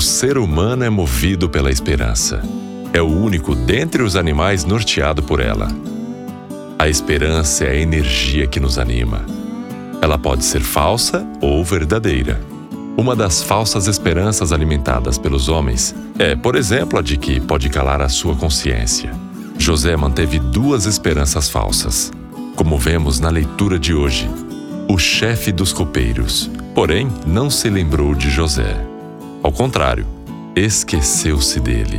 O ser humano é movido pela esperança. É o único dentre os animais norteado por ela. A esperança é a energia que nos anima. Ela pode ser falsa ou verdadeira. Uma das falsas esperanças alimentadas pelos homens é, por exemplo, a de que pode calar a sua consciência. José manteve duas esperanças falsas, como vemos na leitura de hoje. O chefe dos copeiros, porém, não se lembrou de José. Ao contrário, esqueceu-se dele.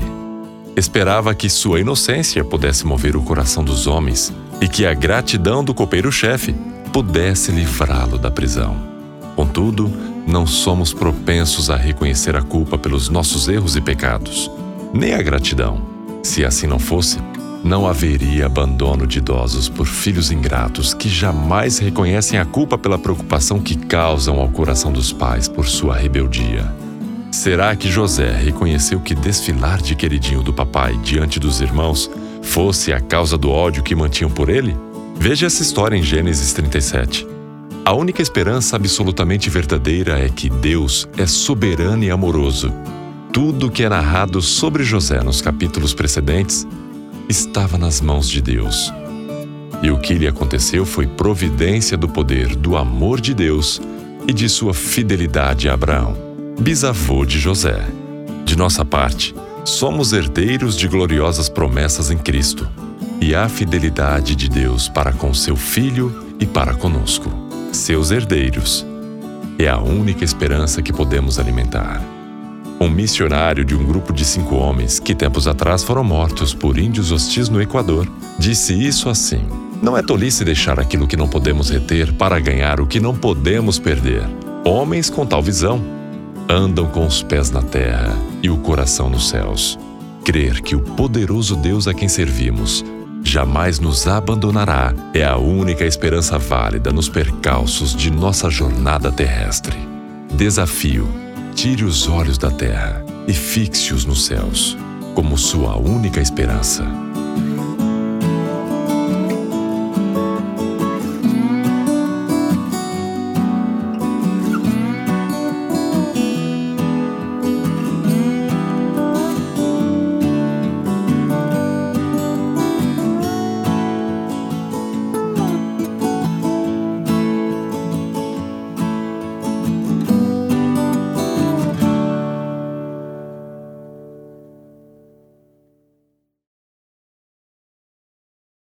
Esperava que sua inocência pudesse mover o coração dos homens e que a gratidão do copeiro-chefe pudesse livrá-lo da prisão. Contudo, não somos propensos a reconhecer a culpa pelos nossos erros e pecados, nem a gratidão. Se assim não fosse, não haveria abandono de idosos por filhos ingratos que jamais reconhecem a culpa pela preocupação que causam ao coração dos pais por sua rebeldia. Será que José reconheceu que desfilar de queridinho do papai diante dos irmãos fosse a causa do ódio que mantinham por ele? Veja essa história em Gênesis 37. A única esperança absolutamente verdadeira é que Deus é soberano e amoroso. Tudo que é narrado sobre José nos capítulos precedentes estava nas mãos de Deus. E o que lhe aconteceu foi providência do poder do amor de Deus e de sua fidelidade a Abraão, bisavô de José. De nossa parte, somos herdeiros de gloriosas promessas em Cristo e a fidelidade de Deus para com seu Filho e para conosco seus herdeiros. É a única esperança que podemos alimentar. Um missionário de um grupo de cinco homens, que tempos atrás foram mortos por índios hostis no Equador, disse isso assim: Não é tolice deixar aquilo que não podemos reter para ganhar o que não podemos perder. Homens com tal visão andam com os pés na terra e o coração nos céus. Crer que o poderoso Deus a quem servimos jamais nos abandonará é a única esperança válida nos percalços de nossa jornada terrestre. Desafio: tire os olhos da terra e fixe-os nos céus, como sua única esperança.